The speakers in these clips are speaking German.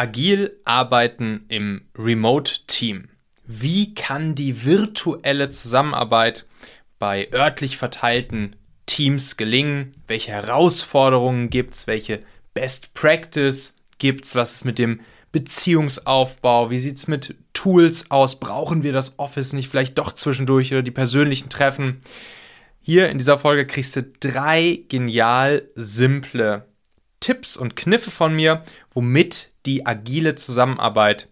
Agil arbeiten im Remote-Team. Wie kann die virtuelle Zusammenarbeit bei örtlich verteilten Teams gelingen? Welche Herausforderungen gibt es? Welche Best Practice gibt es? Was ist mit dem Beziehungsaufbau? Wie sieht es mit Tools aus? Brauchen wir das Office nicht vielleicht doch zwischendurch oder die persönlichen Treffen? Hier in dieser Folge kriegst du drei genial simple Tipps und Kniffe von mir, womit die agile Zusammenarbeit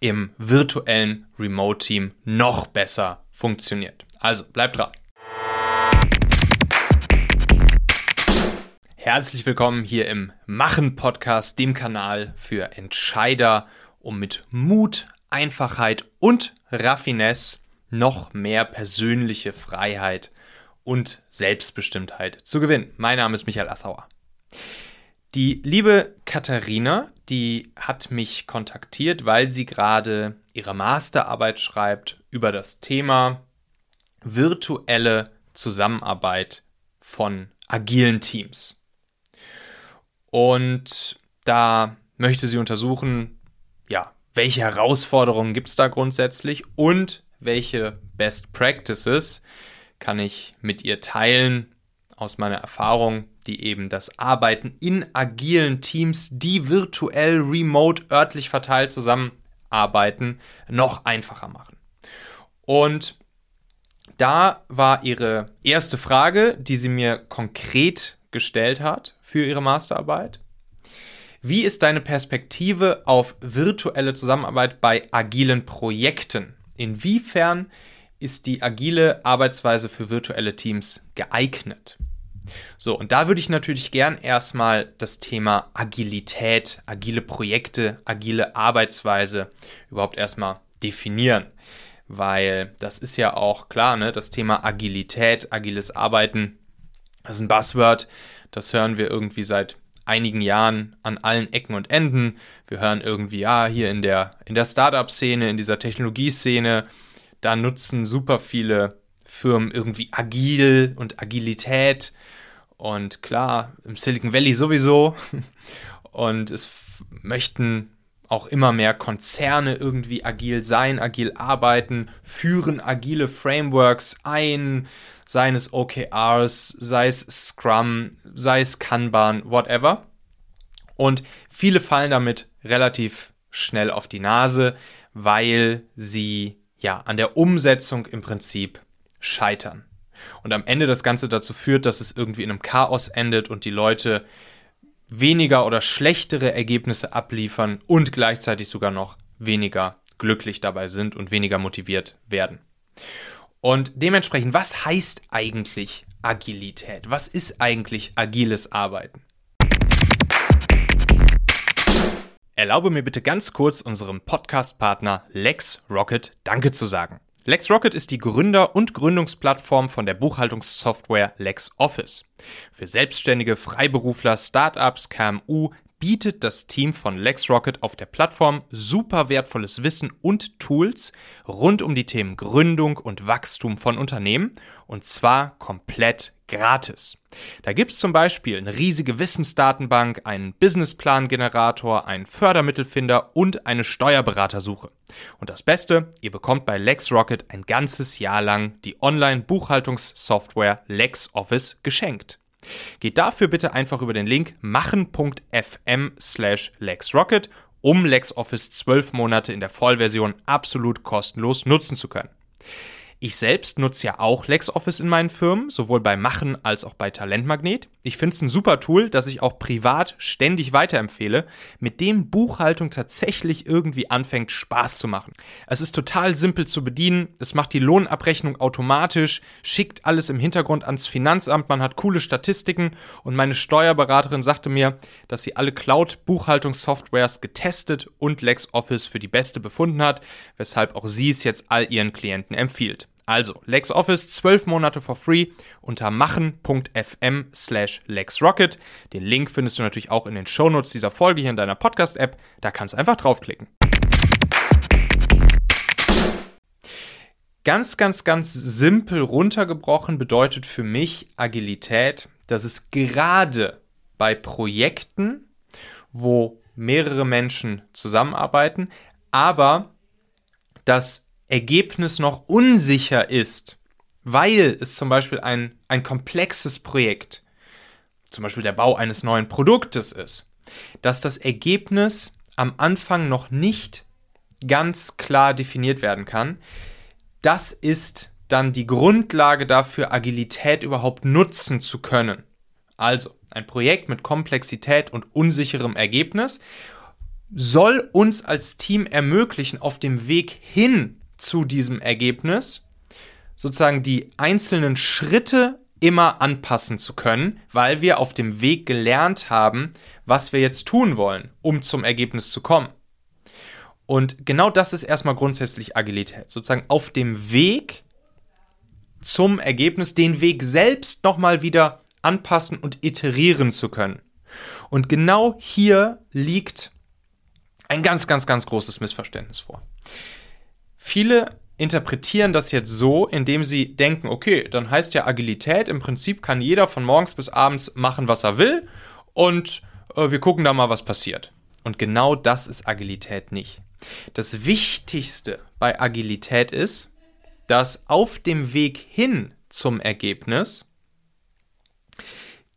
im virtuellen Remote-Team noch besser funktioniert. Also bleib dran. Herzlich willkommen hier im Machen-Podcast, dem Kanal für Entscheider, um mit Mut, Einfachheit und Raffinesse noch mehr persönliche Freiheit und Selbstbestimmtheit zu gewinnen. Mein Name ist Michael Assauer. Die liebe Katharina, die hat mich kontaktiert, weil sie gerade ihre Masterarbeit schreibt über das Thema virtuelle Zusammenarbeit von agilen Teams. Und da möchte sie untersuchen, ja, welche Herausforderungen gibt es da grundsätzlich und welche Best Practices kann ich mit ihr teilen aus meiner Erfahrung, die eben das Arbeiten in agilen Teams, die virtuell, remote, örtlich verteilt zusammenarbeiten, noch einfacher machen. Und da war ihre erste Frage, die sie mir konkret gestellt hat für ihre Masterarbeit. Wie ist deine Perspektive auf virtuelle Zusammenarbeit bei agilen Projekten? Inwiefern ist die agile Arbeitsweise für virtuelle Teams geeignet? So, und da würde ich natürlich gern erstmal das Thema Agilität, agile Projekte, agile Arbeitsweise überhaupt erstmal definieren. Weil das ist ja auch klar, ne? Das Thema Agilität, agiles Arbeiten, das ist ein Buzzword, das hören wir irgendwie seit einigen Jahren an allen Ecken und Enden. Wir hören irgendwie, ja, hier in der, in der Startup-Szene, in dieser Technologieszene, da nutzen super viele Firmen irgendwie agil und Agilität und klar, im Silicon Valley sowieso. Und es möchten auch immer mehr Konzerne irgendwie agil sein, agil arbeiten, führen agile Frameworks ein, seien es OKRs, sei es Scrum, sei es Kanban, whatever. Und viele fallen damit relativ schnell auf die Nase, weil sie ja an der Umsetzung im Prinzip scheitern und am Ende das Ganze dazu führt, dass es irgendwie in einem Chaos endet und die Leute weniger oder schlechtere Ergebnisse abliefern und gleichzeitig sogar noch weniger glücklich dabei sind und weniger motiviert werden. Und dementsprechend, was heißt eigentlich Agilität? Was ist eigentlich agiles Arbeiten? Erlaube mir bitte ganz kurz unserem Podcast-Partner LexRocket Danke zu sagen. LexRocket ist die Gründer- und Gründungsplattform von der Buchhaltungssoftware LexOffice. Für Selbstständige, Freiberufler, Startups, KMU bietet das Team von LexRocket auf der Plattform super wertvolles Wissen und Tools rund um die Themen Gründung und Wachstum von Unternehmen und zwar komplett gratis. Da gibt es zum Beispiel eine riesige Wissensdatenbank, einen Businessplan-Generator, einen Fördermittelfinder und eine Steuerberatersuche. Und das Beste, ihr bekommt bei LexRocket ein ganzes Jahr lang die Online-Buchhaltungssoftware LexOffice geschenkt. Geht dafür bitte einfach über den Link machen.fm slash LexRocket, um LexOffice 12 Monate in der Vollversion absolut kostenlos nutzen zu können. Ich selbst nutze ja auch LexOffice in meinen Firmen, sowohl bei Machen als auch bei Talentmagnet. Ich finde es ein super Tool, das ich auch privat ständig weiterempfehle, mit dem Buchhaltung tatsächlich irgendwie anfängt Spaß zu machen. Es ist total simpel zu bedienen, es macht die Lohnabrechnung automatisch, schickt alles im Hintergrund ans Finanzamt, man hat coole Statistiken und meine Steuerberaterin sagte mir, dass sie alle Cloud-Buchhaltungssoftwares getestet und LexOffice für die beste befunden hat, weshalb auch sie es jetzt all ihren Klienten empfiehlt. Also LexOffice 12 Monate for free unter machen.fm slash LexRocket. Den Link findest du natürlich auch in den Shownotes dieser Folge hier in deiner Podcast-App. Da kannst du einfach draufklicken. Ganz, ganz, ganz simpel runtergebrochen bedeutet für mich Agilität, dass es gerade bei Projekten, wo mehrere Menschen zusammenarbeiten, aber das Ergebnis noch unsicher ist, weil es zum Beispiel ein, ein komplexes Projekt, zum Beispiel der Bau eines neuen Produktes ist, dass das Ergebnis am Anfang noch nicht ganz klar definiert werden kann. Das ist dann die Grundlage dafür, Agilität überhaupt nutzen zu können. Also ein Projekt mit Komplexität und unsicherem Ergebnis soll uns als Team ermöglichen, auf dem Weg hin zu diesem Ergebnis sozusagen die einzelnen Schritte immer anpassen zu können, weil wir auf dem Weg gelernt haben, was wir jetzt tun wollen, um zum Ergebnis zu kommen. Und genau das ist erstmal grundsätzlich Agilität. Sozusagen auf dem Weg zum Ergebnis den Weg selbst nochmal wieder anpassen und iterieren zu können. Und genau hier liegt ein ganz, ganz, ganz großes Missverständnis vor. Viele interpretieren das jetzt so, indem sie denken, okay, dann heißt ja Agilität, im Prinzip kann jeder von morgens bis abends machen, was er will und äh, wir gucken da mal, was passiert. Und genau das ist Agilität nicht. Das Wichtigste bei Agilität ist, dass auf dem Weg hin zum Ergebnis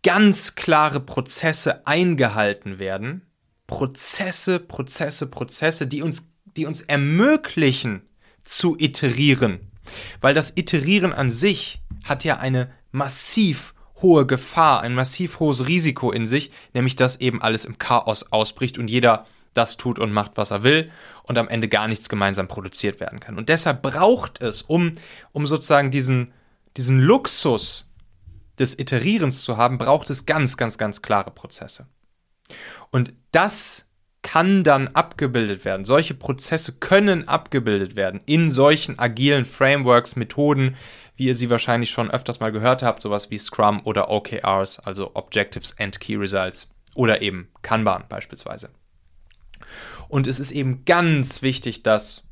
ganz klare Prozesse eingehalten werden. Prozesse, Prozesse, Prozesse, die uns, die uns ermöglichen zu iterieren. Weil das Iterieren an sich hat ja eine massiv hohe Gefahr, ein massiv hohes Risiko in sich, nämlich dass eben alles im Chaos ausbricht und jeder das tut und macht, was er will und am Ende gar nichts gemeinsam produziert werden kann. Und deshalb braucht es, um, um sozusagen diesen, diesen Luxus des Iterierens zu haben, braucht es ganz, ganz, ganz klare Prozesse. Und das kann dann abgebildet werden. Solche Prozesse können abgebildet werden in solchen agilen Frameworks, Methoden, wie ihr sie wahrscheinlich schon öfters mal gehört habt, sowas wie Scrum oder OKRs, also Objectives and Key Results oder eben Kanban beispielsweise. Und es ist eben ganz wichtig, dass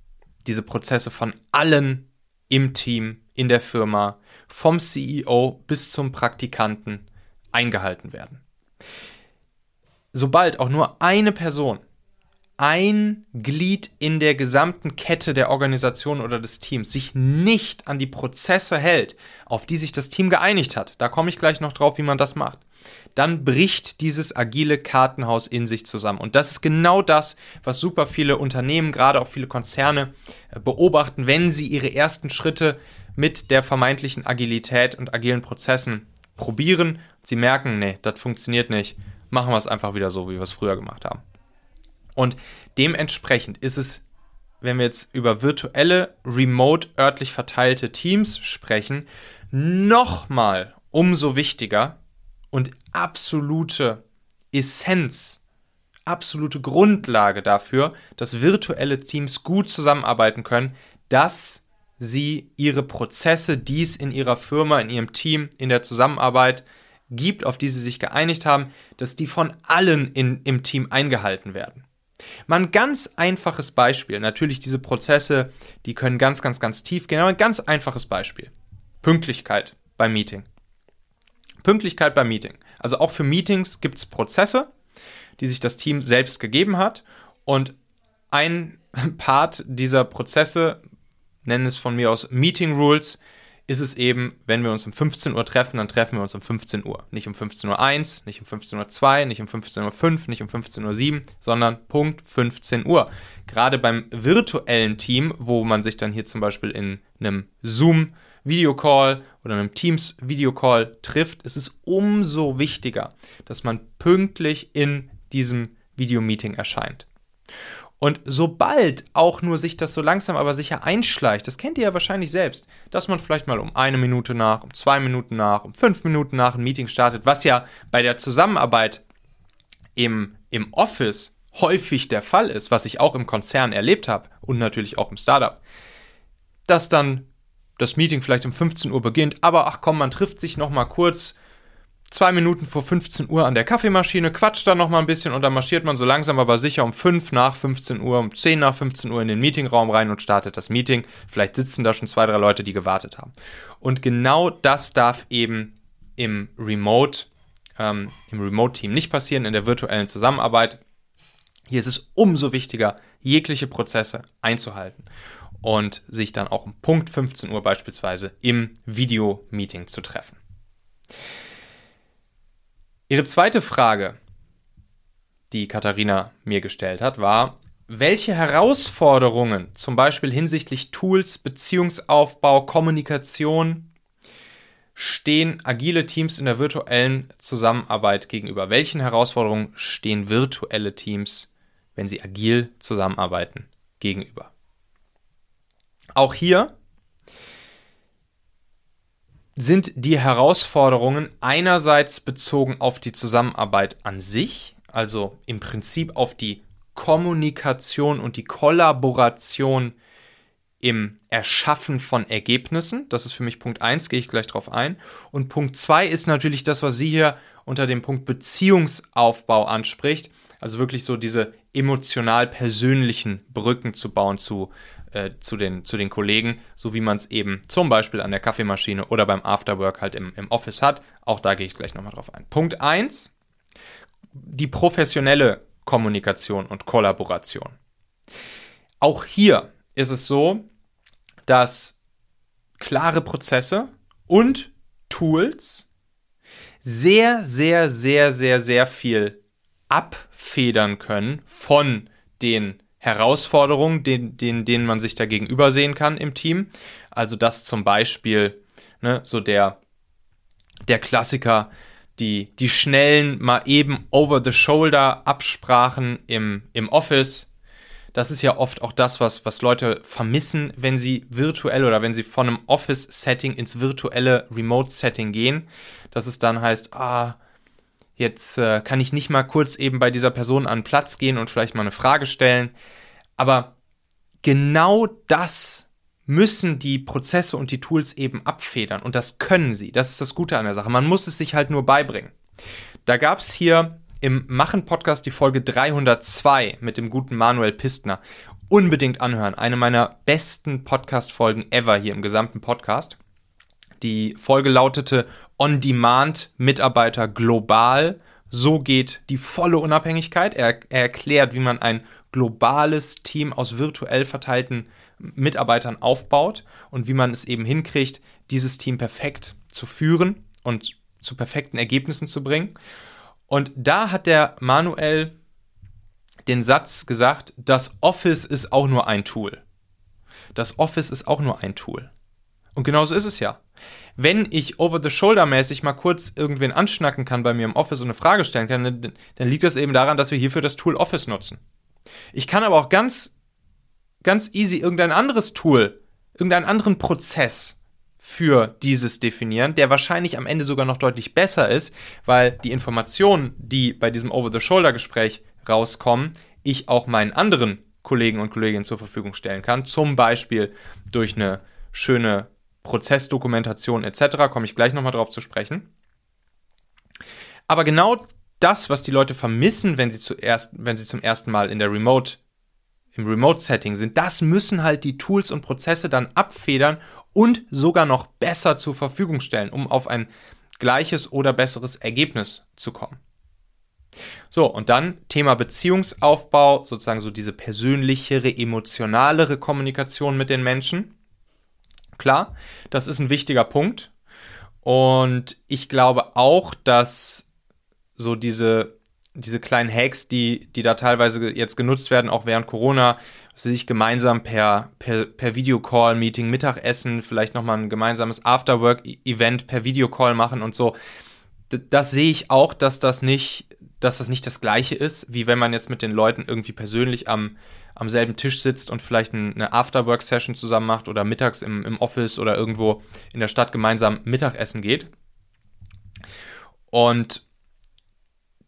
diese Prozesse von allen im Team, in der Firma, vom CEO bis zum Praktikanten eingehalten werden. Sobald auch nur eine Person, ein Glied in der gesamten Kette der Organisation oder des Teams sich nicht an die Prozesse hält, auf die sich das Team geeinigt hat, da komme ich gleich noch drauf, wie man das macht, dann bricht dieses agile Kartenhaus in sich zusammen. Und das ist genau das, was super viele Unternehmen, gerade auch viele Konzerne äh, beobachten, wenn sie ihre ersten Schritte mit der vermeintlichen Agilität und agilen Prozessen probieren. Sie merken, nee, das funktioniert nicht. Machen wir es einfach wieder so, wie wir es früher gemacht haben. Und dementsprechend ist es, wenn wir jetzt über virtuelle, remote, örtlich verteilte Teams sprechen, nochmal umso wichtiger, und absolute Essenz, absolute Grundlage dafür, dass virtuelle Teams gut zusammenarbeiten können, dass sie ihre Prozesse, die es in ihrer Firma, in ihrem Team, in der Zusammenarbeit gibt, auf die sie sich geeinigt haben, dass die von allen in, im Team eingehalten werden. Mal ein ganz einfaches Beispiel. Natürlich, diese Prozesse, die können ganz, ganz, ganz tief gehen, aber ein ganz einfaches Beispiel. Pünktlichkeit beim Meeting. Pünktlichkeit beim Meeting. Also auch für Meetings gibt es Prozesse, die sich das Team selbst gegeben hat. Und ein Part dieser Prozesse, nennen es von mir aus Meeting Rules, ist es eben, wenn wir uns um 15 Uhr treffen, dann treffen wir uns um 15 Uhr. Nicht um 15.01 Uhr, nicht um 15.02 Uhr, nicht um 15.05 Uhr, nicht um 15.07 Uhr, sondern Punkt 15 Uhr. Gerade beim virtuellen Team, wo man sich dann hier zum Beispiel in einem Zoom Videocall oder einem Teams Videocall trifft, ist es umso wichtiger, dass man pünktlich in diesem Videomeeting erscheint. Und sobald auch nur sich das so langsam aber sicher einschleicht, das kennt ihr ja wahrscheinlich selbst, dass man vielleicht mal um eine Minute nach, um zwei Minuten nach, um fünf Minuten nach ein Meeting startet, was ja bei der Zusammenarbeit im, im Office häufig der Fall ist, was ich auch im Konzern erlebt habe und natürlich auch im Startup, dass dann das Meeting vielleicht um 15 Uhr beginnt, aber ach komm, man trifft sich noch mal kurz zwei Minuten vor 15 Uhr an der Kaffeemaschine, quatscht dann noch mal ein bisschen und dann marschiert man so langsam aber sicher um 5 nach 15 Uhr, um 10 nach 15 Uhr in den Meetingraum rein und startet das Meeting. Vielleicht sitzen da schon zwei, drei Leute, die gewartet haben. Und genau das darf eben im Remote, ähm, im Remote-Team nicht passieren, in der virtuellen Zusammenarbeit. Hier ist es umso wichtiger, jegliche Prozesse einzuhalten und sich dann auch um Punkt 15 Uhr beispielsweise im Video-Meeting zu treffen. Ihre zweite Frage, die Katharina mir gestellt hat, war, welche Herausforderungen, zum Beispiel hinsichtlich Tools, Beziehungsaufbau, Kommunikation, stehen agile Teams in der virtuellen Zusammenarbeit gegenüber? Welchen Herausforderungen stehen virtuelle Teams, wenn sie agil zusammenarbeiten, gegenüber? Auch hier sind die Herausforderungen einerseits bezogen auf die Zusammenarbeit an sich, also im Prinzip auf die Kommunikation und die Kollaboration im Erschaffen von Ergebnissen. Das ist für mich Punkt 1, gehe ich gleich drauf ein. Und Punkt 2 ist natürlich das, was sie hier unter dem Punkt Beziehungsaufbau anspricht. Also wirklich so diese emotional persönlichen Brücken zu bauen zu, äh, zu, den, zu den Kollegen, so wie man es eben zum Beispiel an der Kaffeemaschine oder beim Afterwork halt im, im Office hat. Auch da gehe ich gleich nochmal drauf ein. Punkt 1, die professionelle Kommunikation und Kollaboration. Auch hier ist es so, dass klare Prozesse und Tools sehr, sehr, sehr, sehr, sehr viel abfedern können von den Herausforderungen, denen, denen, denen man sich da gegenüber sehen kann im Team. Also dass zum Beispiel ne, so der, der Klassiker, die, die schnellen, mal eben over-the-shoulder-Absprachen im, im Office, das ist ja oft auch das, was, was Leute vermissen, wenn sie virtuell oder wenn sie von einem Office-Setting ins virtuelle Remote-Setting gehen. Dass es dann heißt, ah, jetzt äh, kann ich nicht mal kurz eben bei dieser Person an den Platz gehen und vielleicht mal eine Frage stellen. Aber genau das müssen die Prozesse und die Tools eben abfedern. Und das können sie. Das ist das Gute an der Sache. Man muss es sich halt nur beibringen. Da gab es hier im Machen-Podcast die Folge 302 mit dem guten Manuel Pistner. Unbedingt anhören. Eine meiner besten Podcast-Folgen ever hier im gesamten Podcast. Die Folge lautete On-Demand-Mitarbeiter global. So geht die volle Unabhängigkeit. Er, er, erklärt, wie man ein globales Team aus virtuell verteilten Mitarbeitern aufbaut und wie man es eben hinkriegt, dieses Team perfekt zu führen und zu perfekten Ergebnissen zu bringen. Und da hat der Manuel den Satz gesagt, das Office ist auch nur ein Tool. Das Office ist auch nur ein Tool. Und genauso ist es ja. Wenn ich over-the-shoulder-mäßig mal kurz irgendwen anschnacken kann bei mir im Office und eine Frage stellen kann, dann liegt das eben daran, dass wir hierfür das Tool Office nutzen. Ich kann aber auch ganz, ganz easy irgendein anderes Tool, irgendeinen anderen Prozess für dieses definieren, der wahrscheinlich am Ende sogar noch deutlich besser ist, weil die Informationen, die bei diesem Over-the-Shoulder-Gespräch rauskommen, ich auch meinen anderen Kollegen und Kolleginnen zur Verfügung stellen kann. Zum Beispiel durch eine schöne Prozessdokumentation etc. Komme ich gleich nochmal drauf zu sprechen. Aber genau das, was die Leute vermissen, wenn sie, zuerst, wenn sie zum ersten Mal in der Remote, im Remote-Setting sind, das müssen halt die Tools und Prozesse dann abfedern und sogar noch besser zur Verfügung stellen, um auf ein gleiches oder besseres Ergebnis zu kommen. So, und dann Thema Beziehungsaufbau, sozusagen so diese persönlichere, emotionalere Kommunikation mit den Menschen. Klar, das ist ein wichtiger Punkt. Und ich glaube auch, dass so diese, diese kleinen Hacks, die, die da teilweise jetzt genutzt werden, auch während Corona, sich gemeinsam per, per, per Videocall-Meeting Mittagessen, vielleicht nochmal ein gemeinsames Afterwork-Event per Videocall machen und so. Das sehe ich auch, dass das nicht, dass das nicht das gleiche ist, wie wenn man jetzt mit den Leuten irgendwie persönlich am, am selben Tisch sitzt und vielleicht eine Afterwork-Session zusammen macht oder mittags im, im Office oder irgendwo in der Stadt gemeinsam Mittagessen geht. Und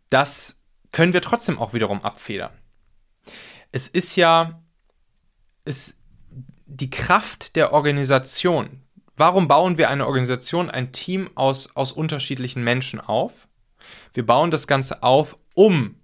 das können wir trotzdem auch wiederum abfedern. Es ist ja ist die Kraft der Organisation. Warum bauen wir eine Organisation, ein Team aus, aus unterschiedlichen Menschen auf? Wir bauen das Ganze auf, um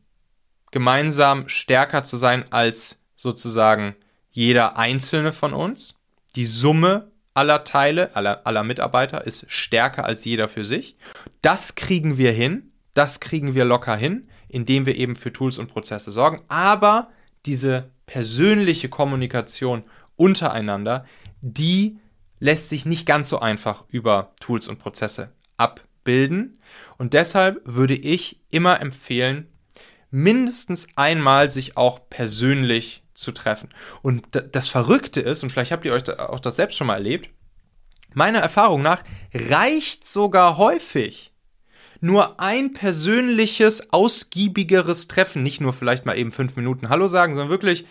gemeinsam stärker zu sein als sozusagen jeder einzelne von uns. Die Summe aller Teile, aller, aller Mitarbeiter ist stärker als jeder für sich. Das kriegen wir hin, das kriegen wir locker hin, indem wir eben für Tools und Prozesse sorgen. Aber diese persönliche Kommunikation untereinander, die lässt sich nicht ganz so einfach über Tools und Prozesse abbilden. Und deshalb würde ich immer empfehlen, mindestens einmal sich auch persönlich zu treffen. Und das Verrückte ist, und vielleicht habt ihr euch auch das selbst schon mal erlebt, meiner Erfahrung nach reicht sogar häufig nur ein persönliches, ausgiebigeres Treffen, nicht nur vielleicht mal eben fünf Minuten Hallo sagen, sondern wirklich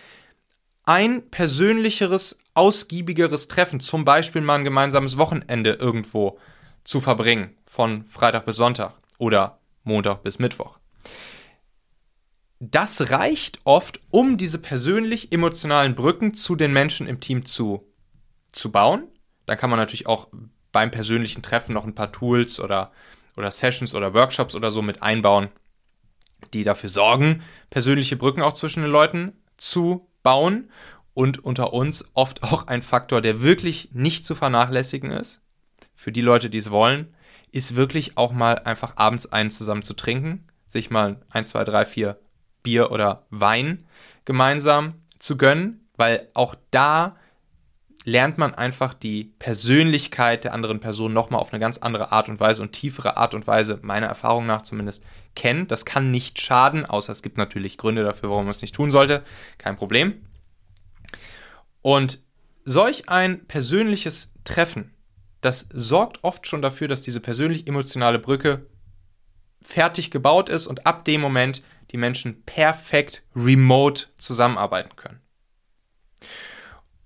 ein persönlicheres, ausgiebigeres Treffen, zum Beispiel mal ein gemeinsames Wochenende irgendwo zu verbringen, von Freitag bis Sonntag oder Montag bis Mittwoch. Das reicht oft, um diese persönlich emotionalen Brücken zu den Menschen im Team zu, zu bauen. Dann kann man natürlich auch beim persönlichen Treffen noch ein paar Tools oder, oder Sessions oder Workshops oder so mit einbauen, die dafür sorgen, persönliche Brücken auch zwischen den Leuten zu bauen und unter uns oft auch ein Faktor, der wirklich nicht zu vernachlässigen ist, für die Leute, die es wollen, ist wirklich auch mal einfach abends einen zusammen zu trinken, sich mal ein, zwei, drei, vier Bier oder Wein gemeinsam zu gönnen, weil auch da lernt man einfach die Persönlichkeit der anderen Person nochmal auf eine ganz andere Art und Weise und tiefere Art und Weise, meiner Erfahrung nach zumindest, kennen. Das kann nicht schaden, außer es gibt natürlich Gründe dafür, warum man es nicht tun sollte. Kein Problem. Und solch ein persönliches Treffen, das sorgt oft schon dafür, dass diese persönlich-emotionale Brücke fertig gebaut ist und ab dem Moment die Menschen perfekt remote zusammenarbeiten können.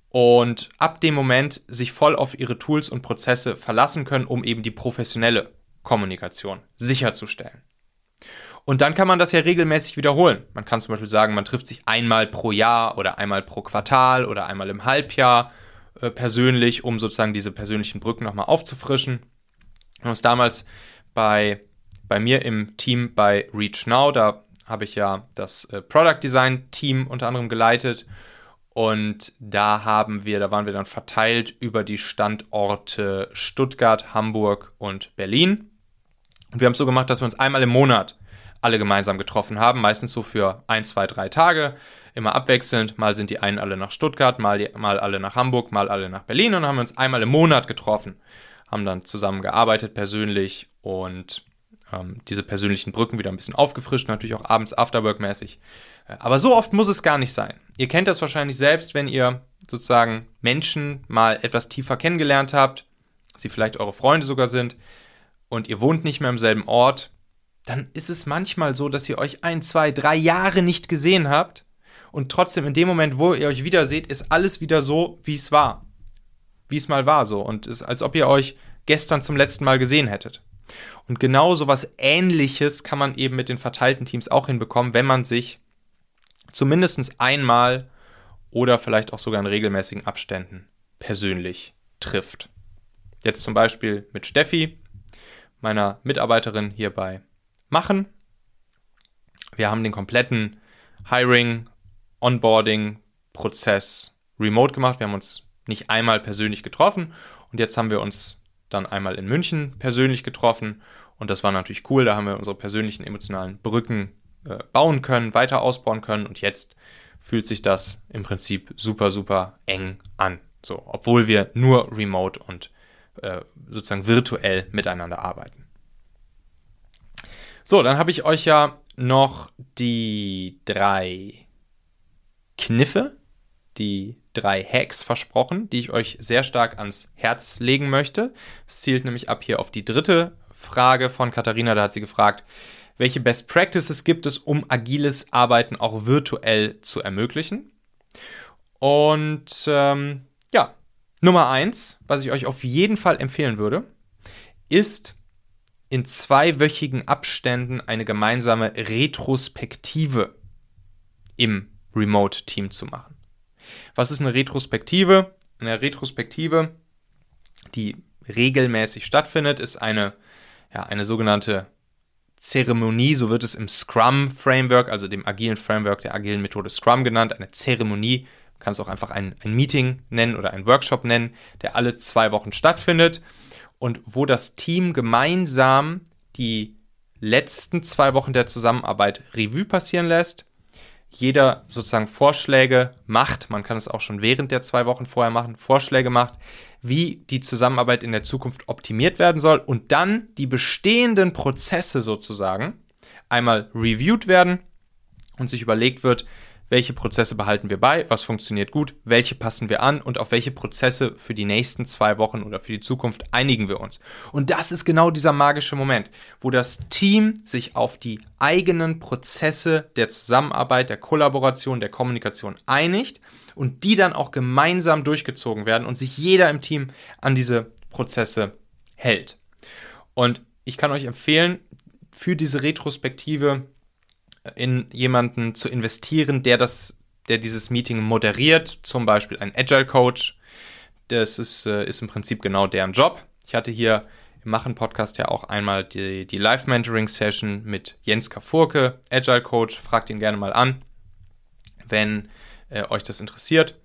Und ab dem Moment sich voll auf ihre Tools und Prozesse verlassen können, um eben die professionelle Kommunikation sicherzustellen. Und dann kann man das ja regelmäßig wiederholen. Man kann zum Beispiel sagen, man trifft sich einmal pro Jahr oder einmal pro Quartal oder einmal im Halbjahr äh, persönlich, um sozusagen diese persönlichen Brücken nochmal aufzufrischen. Und das damals bei, bei mir im Team bei Reach Now, da habe ich ja das äh, Product Design Team unter anderem geleitet. Und da haben wir, da waren wir dann verteilt über die Standorte Stuttgart, Hamburg und Berlin. Und wir haben es so gemacht, dass wir uns einmal im Monat alle gemeinsam getroffen haben, meistens so für ein, zwei, drei Tage, immer abwechselnd. Mal sind die einen alle nach Stuttgart, mal, mal alle nach Hamburg, mal alle nach Berlin und dann haben wir uns einmal im Monat getroffen, haben dann zusammen gearbeitet persönlich und ähm, diese persönlichen Brücken wieder ein bisschen aufgefrischt, natürlich auch abends Afterwork-mäßig. Äh, aber so oft muss es gar nicht sein. Ihr kennt das wahrscheinlich selbst, wenn ihr sozusagen Menschen mal etwas tiefer kennengelernt habt, sie vielleicht eure Freunde sogar sind und ihr wohnt nicht mehr im selben Ort, dann ist es manchmal so, dass ihr euch ein, zwei, drei Jahre nicht gesehen habt und trotzdem in dem Moment, wo ihr euch wieder seht, ist alles wieder so, wie es war. Wie es mal war so. Und ist, als ob ihr euch gestern zum letzten Mal gesehen hättet. Und genau so was Ähnliches kann man eben mit den verteilten Teams auch hinbekommen, wenn man sich zumindest einmal oder vielleicht auch sogar in regelmäßigen Abständen persönlich trifft. Jetzt zum Beispiel mit Steffi, meiner Mitarbeiterin hier bei machen. Wir haben den kompletten Hiring, Onboarding Prozess remote gemacht. Wir haben uns nicht einmal persönlich getroffen und jetzt haben wir uns dann einmal in München persönlich getroffen und das war natürlich cool. Da haben wir unsere persönlichen emotionalen Brücken äh, bauen können, weiter ausbauen können und jetzt fühlt sich das im Prinzip super, super eng an. So, obwohl wir nur remote und äh, sozusagen virtuell miteinander arbeiten. So, dann habe ich euch ja noch die drei Kniffe, die drei Hacks versprochen, die ich euch sehr stark ans Herz legen möchte. Es zielt nämlich ab hier auf die dritte Frage von Katharina. Da hat sie gefragt, welche Best Practices gibt es, um agiles Arbeiten auch virtuell zu ermöglichen? Und ähm, ja, Nummer eins, was ich euch auf jeden Fall empfehlen würde, ist in zweiwöchigen Abständen eine gemeinsame Retrospektive im Remote-Team zu machen. Was ist eine Retrospektive? Eine Retrospektive, die regelmäßig stattfindet, ist eine, ja, eine sogenannte Zeremonie, so wird es im Scrum-Framework, also dem agilen Framework der agilen Methode Scrum genannt, eine Zeremonie, man kann es auch einfach ein, ein Meeting nennen oder ein Workshop nennen, der alle zwei Wochen stattfindet und wo das Team gemeinsam die letzten zwei Wochen der Zusammenarbeit Revue passieren lässt, jeder sozusagen Vorschläge macht, man kann es auch schon während der zwei Wochen vorher machen, Vorschläge macht, wie die Zusammenarbeit in der Zukunft optimiert werden soll und dann die bestehenden Prozesse sozusagen einmal reviewed werden und sich überlegt wird, welche Prozesse behalten wir bei, was funktioniert gut, welche passen wir an und auf welche Prozesse für die nächsten zwei Wochen oder für die Zukunft einigen wir uns. Und das ist genau dieser magische Moment, wo das Team sich auf die eigenen Prozesse der Zusammenarbeit, der Kollaboration, der Kommunikation einigt und die dann auch gemeinsam durchgezogen werden und sich jeder im Team an diese Prozesse hält. Und ich kann euch empfehlen, für diese Retrospektive in jemanden zu investieren, der das, der dieses Meeting moderiert, zum Beispiel ein Agile Coach. Das ist, äh, ist im Prinzip genau deren Job. Ich hatte hier im Machen-Podcast ja auch einmal die, die Live-Mentoring-Session mit Jens Kafurke, Agile Coach. Fragt ihn gerne mal an, wenn äh, euch das interessiert.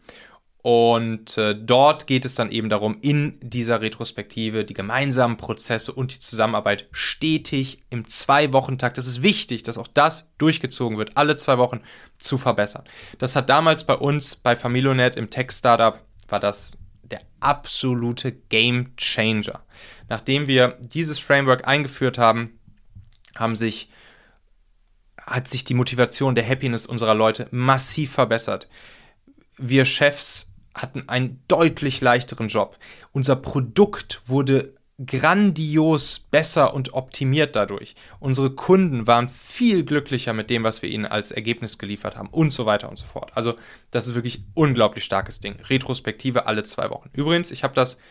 Und äh, dort geht es dann eben darum, in dieser Retrospektive die gemeinsamen Prozesse und die Zusammenarbeit stetig im Zwei-Wochen-Takt, das ist wichtig, dass auch das durchgezogen wird, alle zwei Wochen zu verbessern. Das hat damals bei uns bei Familionet im Tech-Startup, war das der absolute Game Changer. Nachdem wir dieses Framework eingeführt haben, haben sich hat sich die Motivation, der Happiness unserer Leute massiv verbessert wir Chefs hatten einen deutlich leichteren Job. Unser Produkt wurde grandios besser und optimiert dadurch. Unsere Kunden waren viel glücklicher mit dem, was wir ihnen als Ergebnis geliefert haben und so weiter und so fort. Also das ist wirklich unglaublich starkes Ding. Retrospektive alle zwei Wochen. Übrigens, ich habe das,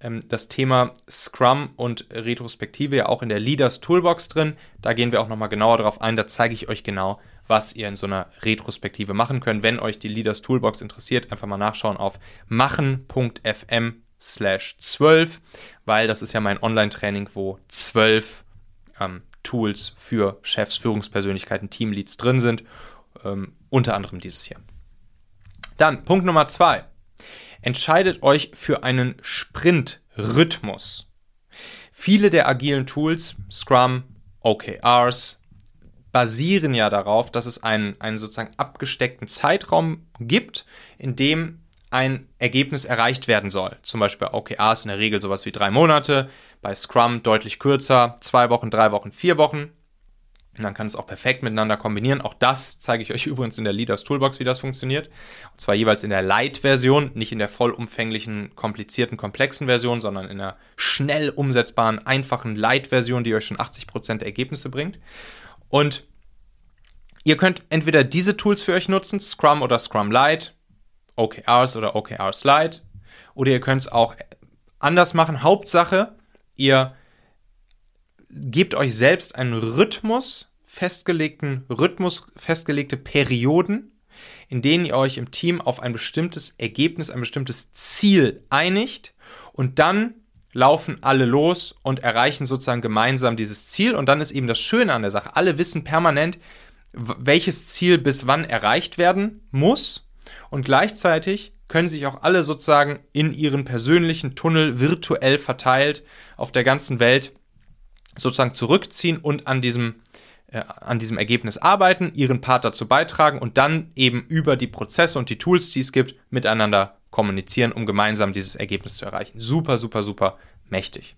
ähm, das Thema Scrum und Retrospektive ja auch in der Leaders Toolbox drin. Da gehen wir auch nochmal genauer drauf ein. Da zeige ich euch genau, was ihr in so einer Retrospektive machen könnt. Wenn euch die Leaders Toolbox interessiert, einfach mal nachschauen auf machen.fm slash 12, weil das ist ja mein Online-Training, wo zwölf ähm, Tools für Chefs, Führungspersönlichkeiten, Teamleads drin sind, ähm, unter anderem dieses hier. Dann Punkt Nummer zwei. Entscheidet euch für einen Sprint-Rhythmus. Viele der agilen Tools, Scrum, OKRs, basieren ja darauf, dass es einen, einen sozusagen abgesteckten Zeitraum gibt, in dem ein Ergebnis erreicht werden soll. Zum Beispiel OKRs in der Regel sowas wie drei Monate, bei Scrum deutlich kürzer, zwei Wochen, drei Wochen, vier Wochen. Und dann kann es auch perfekt miteinander kombinieren. Auch das zeige ich euch übrigens in der Leaders Toolbox, wie das funktioniert. Und zwar jeweils in der Light-Version, nicht in der vollumfänglichen, komplizierten, komplexen Version, sondern in der schnell umsetzbaren, einfachen Light-Version, die euch schon 80% Ergebnisse bringt. Und ihr könnt entweder diese Tools für euch nutzen, Scrum oder Scrum Lite, OKRs oder OKRs Lite, oder ihr könnt es auch anders machen. Hauptsache, ihr gebt euch selbst einen Rhythmus, festgelegten Rhythmus, festgelegte Perioden, in denen ihr euch im Team auf ein bestimmtes Ergebnis, ein bestimmtes Ziel einigt und dann laufen alle los und erreichen sozusagen gemeinsam dieses Ziel. Und dann ist eben das Schöne an der Sache. Alle wissen permanent, welches Ziel bis wann erreicht werden muss. Und gleichzeitig können sich auch alle sozusagen in ihren persönlichen Tunnel virtuell verteilt auf der ganzen Welt sozusagen zurückziehen und an diesem, äh, an diesem Ergebnis arbeiten, ihren Part dazu beitragen und dann eben über die Prozesse und die Tools, die es gibt, miteinander kommunizieren, um gemeinsam dieses Ergebnis zu erreichen. Super, super, super mächtig.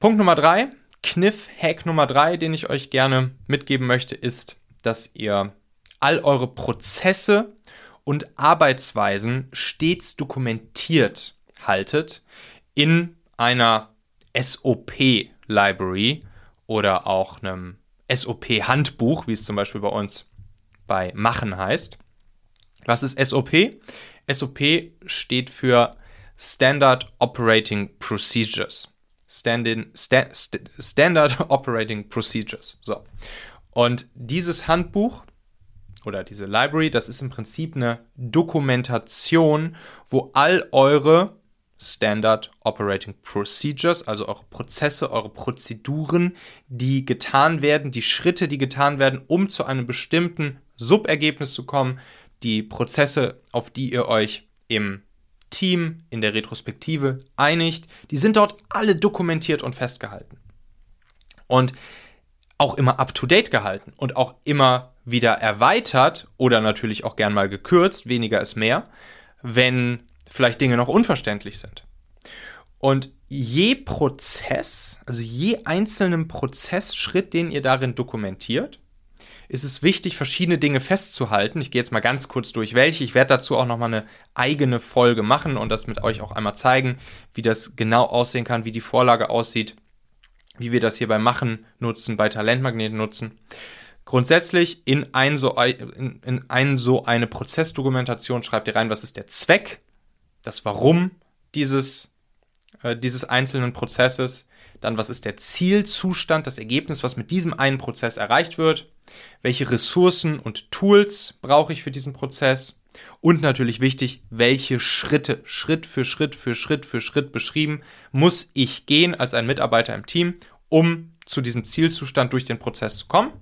Punkt Nummer drei, Kniff, Hack Nummer drei, den ich euch gerne mitgeben möchte, ist, dass ihr all eure Prozesse und Arbeitsweisen stets dokumentiert haltet in einer SOP-Library oder auch einem SOP-Handbuch, wie es zum Beispiel bei uns bei Machen heißt. Was ist SOP? SOP steht für Standard Operating Procedures. Stand sta st Standard Operating Procedures. So. Und dieses Handbuch oder diese Library, das ist im Prinzip eine Dokumentation, wo all eure Standard Operating Procedures, also eure Prozesse, eure Prozeduren, die getan werden, die Schritte, die getan werden, um zu einem bestimmten Subergebnis zu kommen, die Prozesse, auf die ihr euch im Team in der Retrospektive einigt, die sind dort alle dokumentiert und festgehalten. Und auch immer up-to-date gehalten und auch immer wieder erweitert oder natürlich auch gern mal gekürzt, weniger ist mehr, wenn vielleicht Dinge noch unverständlich sind. Und je Prozess, also je einzelnen Prozessschritt, den ihr darin dokumentiert, ist es wichtig, verschiedene Dinge festzuhalten. Ich gehe jetzt mal ganz kurz durch welche. Ich werde dazu auch nochmal eine eigene Folge machen und das mit euch auch einmal zeigen, wie das genau aussehen kann, wie die Vorlage aussieht, wie wir das hier beim Machen nutzen, bei Talentmagneten nutzen. Grundsätzlich in ein, so, in, in ein so eine Prozessdokumentation schreibt ihr rein, was ist der Zweck, das Warum dieses, äh, dieses einzelnen Prozesses, dann was ist der Zielzustand, das Ergebnis, was mit diesem einen Prozess erreicht wird, welche Ressourcen und Tools brauche ich für diesen Prozess und natürlich wichtig, welche Schritte, Schritt für Schritt für Schritt für Schritt beschrieben, muss ich gehen als ein Mitarbeiter im Team, um zu diesem Zielzustand durch den Prozess zu kommen.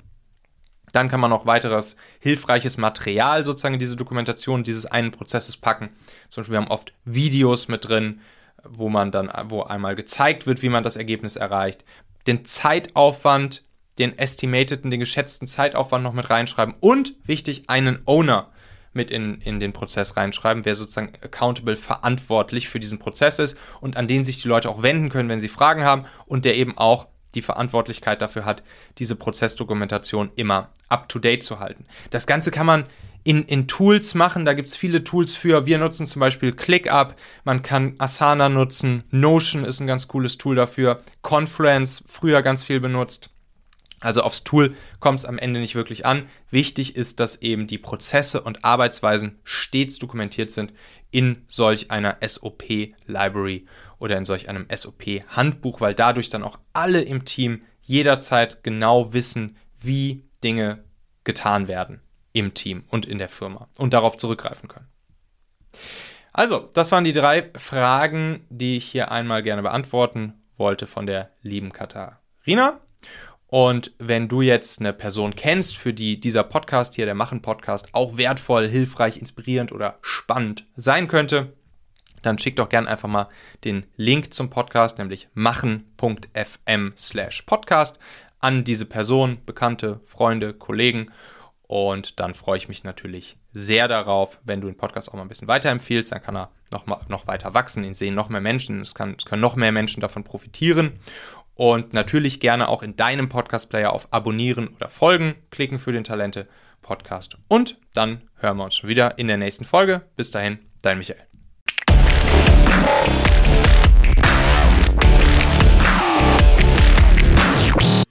Dann kann man noch weiteres hilfreiches Material sozusagen in diese Dokumentation dieses einen Prozesses packen. Zum Beispiel wir haben oft Videos mit drin, wo man dann, wo einmal gezeigt wird, wie man das Ergebnis erreicht. Den Zeitaufwand, den estimateden, den geschätzten Zeitaufwand noch mit reinschreiben und wichtig, einen Owner mit in, in den Prozess reinschreiben, wer sozusagen accountable verantwortlich für diesen Prozess ist und an den sich die Leute auch wenden können, wenn sie Fragen haben und der eben auch die Verantwortlichkeit dafür hat, diese Prozessdokumentation immer up-to-date zu halten. Das Ganze kann man in, in Tools machen, da gibt es viele Tools für. Wir nutzen zum Beispiel ClickUp, man kann Asana nutzen, Notion ist ein ganz cooles Tool dafür, Confluence, früher ganz viel benutzt. Also aufs Tool kommt es am Ende nicht wirklich an. Wichtig ist, dass eben die Prozesse und Arbeitsweisen stets dokumentiert sind in solch einer SOP-Library oder in solch einem SOP-Handbuch, weil dadurch dann auch alle im Team jederzeit genau wissen, wie Dinge getan werden im Team und in der Firma und darauf zurückgreifen können. Also, das waren die drei Fragen, die ich hier einmal gerne beantworten wollte von der lieben Katharina. Und wenn du jetzt eine Person kennst, für die dieser Podcast hier, der Machen-Podcast, auch wertvoll, hilfreich, inspirierend oder spannend sein könnte, dann schick doch gern einfach mal den Link zum Podcast, nämlich machen.fm slash podcast an diese Person, Bekannte, Freunde, Kollegen. Und dann freue ich mich natürlich sehr darauf, wenn du den Podcast auch mal ein bisschen weiterempfiehlst. Dann kann er noch, mal, noch weiter wachsen, ihn sehen noch mehr Menschen, es, kann, es können noch mehr Menschen davon profitieren. Und natürlich gerne auch in deinem Podcast-Player auf Abonnieren oder Folgen klicken für den Talente Podcast. Und dann hören wir uns schon wieder in der nächsten Folge. Bis dahin, dein Michael.